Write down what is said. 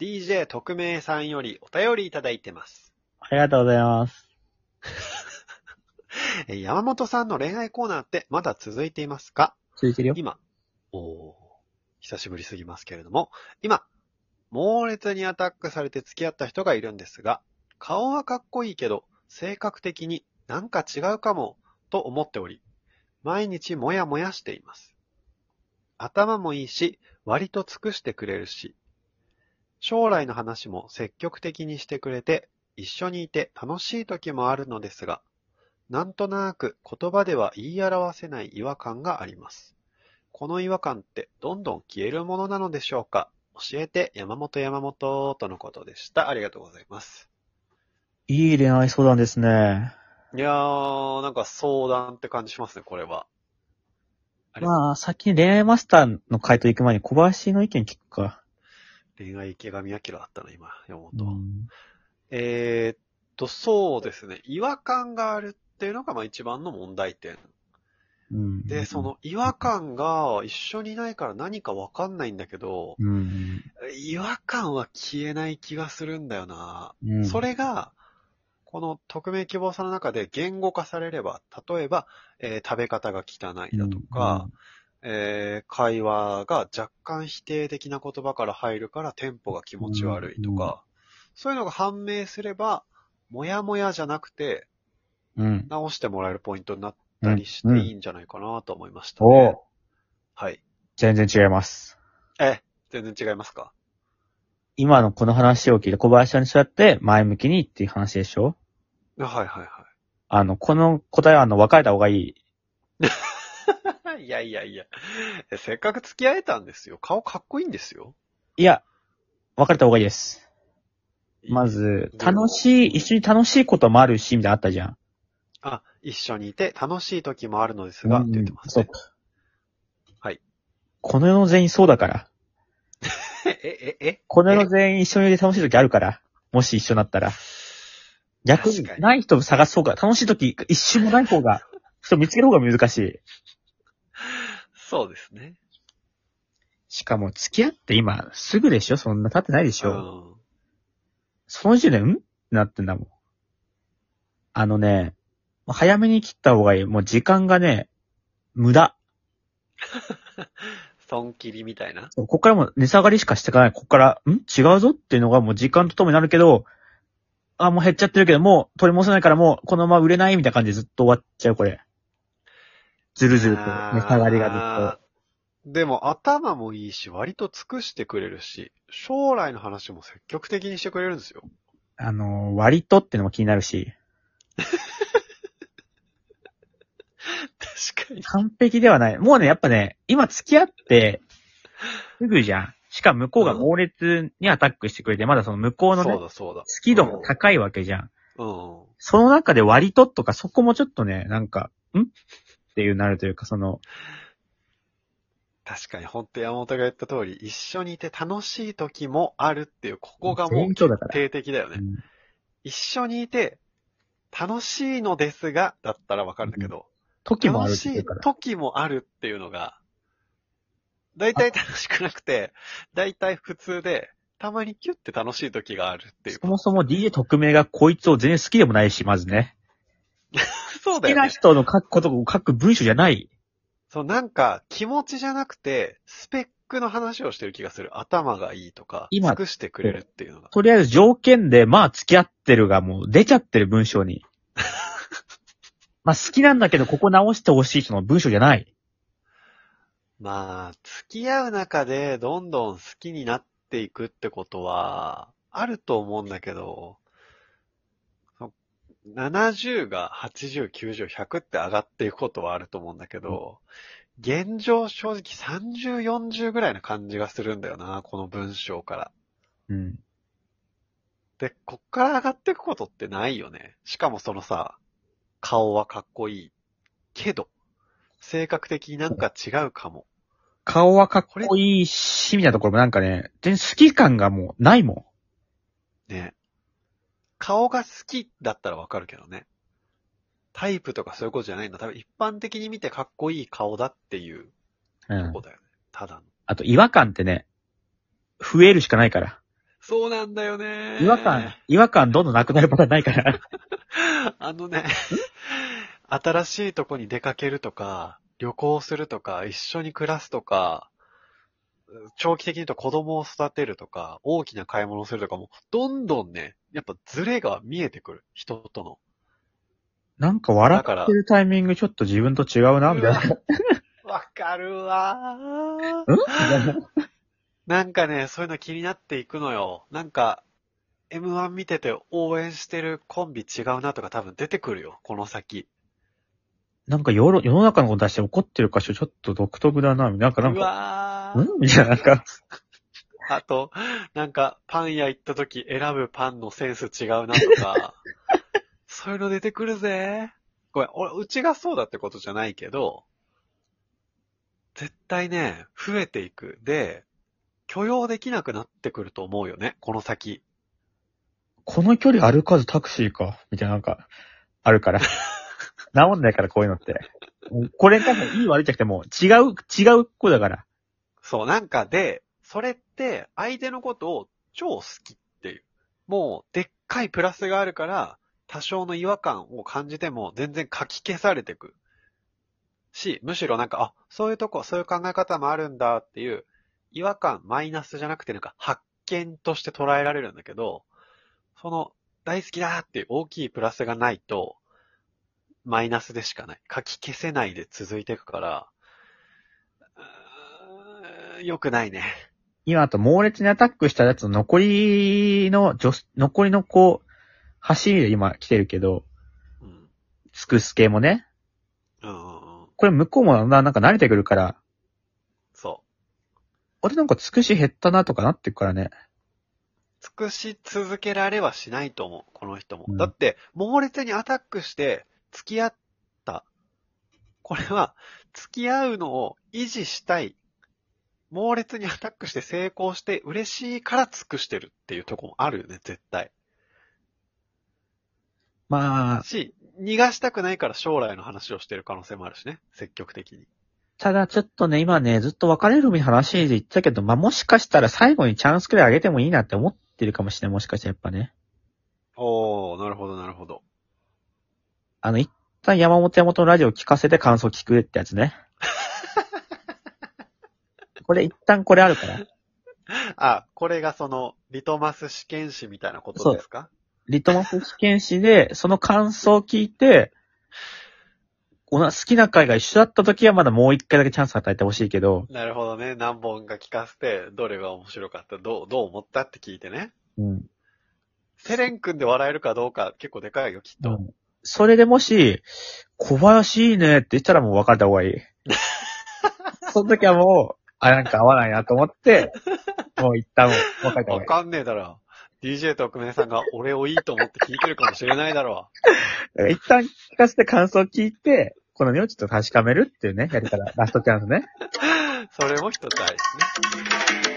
DJ 特命さんよりお便りいただいてます。ありがとうございます。えー山本さんの恋愛コーナーってまだ続いていますか？続いてるよ。今、おー久しぶりすぎますけれども、今、猛烈にアタックされて付き合った人がいるんですが、顔はかっこいいけど、性格的になんか違うかも、と思っており、毎日もやもやしています。頭もいいし、割と尽くしてくれるし、将来の話も積極的にしてくれて、一緒にいて楽しい時もあるのですが、なんとなく言葉では言い表せない違和感があります。この違和感ってどんどん消えるものなのでしょうか？教えて山本山本とのことでした。ありがとうございます。いい恋愛相談ですね。いやー、なんか相談って感じしますね、これは。あれまあ、先に恋愛マスターの回答行く前に小林の意見聞くか。恋愛池上彰だったな、今、山う本。んえーっと、そうですね。違和感があるっていうのが、まあ一番の問題点。うん。で、そ、の違和感が一緒にいないから何かわかんないんだけど、うん。違和感は消えない気がするんだよな。うん。それが、この匿名希望さんの中で言語化されれば、例えば、えー食べ方が汚いだとか、えー会話が若干否定的な言葉から入るからテンポが気持ち悪いとか、そういうのが判明すれば、もやもやじゃなくて、うん、うん。直してもらえるポイントになったりしてうんいいんじゃないかなと思いましたおね。うはい。全然違います。え、全然違いますか？今のこの話を聞いて小林さんにそうやって前向きにっていう話でしょ？はいはいはい。あの、この答えはあの、別れた方がいい。いやいやいや。えせっかく付き合えたんですよ。顔かっこいいんですよ。いや、別れた方がいいです。まず、楽しい、一緒に楽しいこともあるし、みたいなのあったじゃん。あ、一緒にいて楽しい時もあるのですが、って言ってますね。はい。この世の全員そうだから。え、え、え、え？この世の全員一緒にいて楽しい時あるから。もし一緒になったら。逆に確か、にない人を探そうか。楽しい時、一瞬もない方が、人見つける方が難しい。そうですね。しかも、付き合って今、すぐでしょ？そんな経ってないでしょ、うん。その時点で、ん？ってなってんだもん。あのね、早めに切った方がいい。もう時間がね、無駄。損切りみたいな？そうこっからもう値下がりしかしていかない。こっから、ん？違うぞっていうのがもう時間とともになるけど、あ、もう減っちゃってるけど、もう取り戻せないからもうこのまま売れない？みたいな感じでずっと終わっちゃう、これ。ずるずると値下がりがずっあーでも頭もいいし、割と尽くしてくれるし、将来の話も積極的にしてくれるんですよ。と。あのー、割とってのも気になるし、確かに。完璧ではない。もうね、やっぱね、今付き合って、すぐじゃん。しかも向こうが猛烈にアタックしてくれて、まだその向こうのね、好そうだそうだ。き度も高いわけじゃん。うん。その中で割ととか、そこもちょっとね、なんか、んっていうなるというか、その、確かに、本当山本が言った通り、一緒にいて楽しい時もあるっていう、ここがもう全員そうだから定的だよね。うん一緒にいて、楽しいのですが、だったらわかるんだけど、時もある楽しい。時もあるっていうのが、だいたい楽しくなくて、だいたい普通で、たまにキュッて楽しい時があるっていうそ。もそも DJ 特命がこいつを全然好きでもないし、まずね。好きなそうだよね。人の書くことを書く文章じゃない。そう、なんか、気持ちじゃなくて、スペックの話をしてる気がする。頭がいいとか、今尽くしてくれるっていうのが。とりあえず条件で、まあ付き合ってるがもう出ちゃってる文章に。まあ好きなんだけど、ここ直してほしい人の文章じゃない。まあ、付き合う中でどんどん好きになっていくってことは、あると思うんだけど、そ70が80、90、100って上がっていくことはあると思うんだけど、現状正直30、40ぐらいな感じがするんだよな、この文章から。うん。で、こっから上がっていくことってないよね。しかもそのさ、顔はかっこいい。けど、性格的になんか違うかも。顔はかっこいいし、みたいなところもなんかね、全然好き感がもうないもね。顔が好きだったらわかるけどね。タイプとかそういうことじゃないんだ。多分一般的に見てかっこいい顔だっていうん。うんとこ。だよね。ただの。あと違和感ってね、増えるしかないから。そうなんだよね。違和感、違和感どんどんなくなるパターンないから。あのね、新しいとこに出かけるとか、旅行するとか、一緒に暮らすとか、長期的に言うと子供を育てるとか、大きな買い物をするとかも、どんどんね、やっぱズレが見えてくる。人との。なんか笑ってるタイミングちょっと自分と違うな、みたいな。わかるわー。ななんかね、そういうの気になっていくのよ。なんか、M1 見てて応援してるコンビ違うなとか多分出てくるよ、この先。なんか世の世の中のこと出して怒ってる箇所ちょっと独特だな、なんかなんうか、わー。ん？みたいな、なんか、あと、なんか、パン屋行った時選ぶパンのセンス違うなとか、そういうの出てくるぜ。ごめん、俺、うちがそうだってことじゃないけど、絶対ね、増えていく。で、許容できなくなってくると思うよね、この先。この距離歩かずタクシーか、みたいななんか、あるから。治んないから、こういうのって。これ多分いい悪いじゃなくてもう、違う、違う子だから。そう、なんかで、それって相手のことを超好きっていう。もう、でっかいプラスがあるから、多少の違和感を感じても全然書き消されてく。し、むしろなんか、あ、そういうとこ、そういう考え方もあるんだっていう、違和感、マイナスじゃなくてなんか発見として捉えられるんだけど、その、大好きだっていう大きいプラスがないと、マイナスでしかない。書き消せないで続いていくから、うーん良くないね。今あと猛烈にアタックしたやつの残りの、女残りのこう、走りで今来てるけど、うん。つくすけもね、うんうんうん。これ向こうもだんだんなんか慣れてくるから、そ俺なんかつくし減ったなとかなってくからね。う。尽くし続けられはしないと思う、この人も。うんだって、猛烈にアタックして、付き合った。これは、付き合うのを維持したい。猛烈にアタックして成功して嬉しいから尽くしてるっていうとこもあるよね、絶対。まあ、し、逃がしたくないから将来の話をしてる可能性もあるしね、積極的に。ただちょっとね、今ね、ずっと別れる話で言ったけど、まあもしかしたら最後にチャンスくらいあげてもいいなって思ってるかもしれない。もしかしたらやっぱね。おー、なるほど、なるほど。あの、一旦山本山本のラジオ聞かせて感想聞くってやつね。これ一旦これあるから。あ、これがその、リトマス試験紙みたいなことですか？リトマス試験紙で、その感想を聞いて、好きな回が一緒だった時はまだもう一回だけチャンス与えてほしいけど、なるほどね。何本か聞かせて、どれが面白かった、どう、どう思ったって聞いてね。うん。セレン君で笑えるかどうか結構でかいよ、きっと。それでもし、小林いいねって言ったらもう別れた方がいい。その時はもう、あ、なんか合わないなと思って、もう一旦もう別れたわかんねえだろ。DJ 特命さんが俺をいいと思って聞いてるかもしれないだろい。一旦聞かせて感想を聞いて、このねをちょっと確かめるっていうね、やり方、ラストチャンスね。う。それも一つありですね。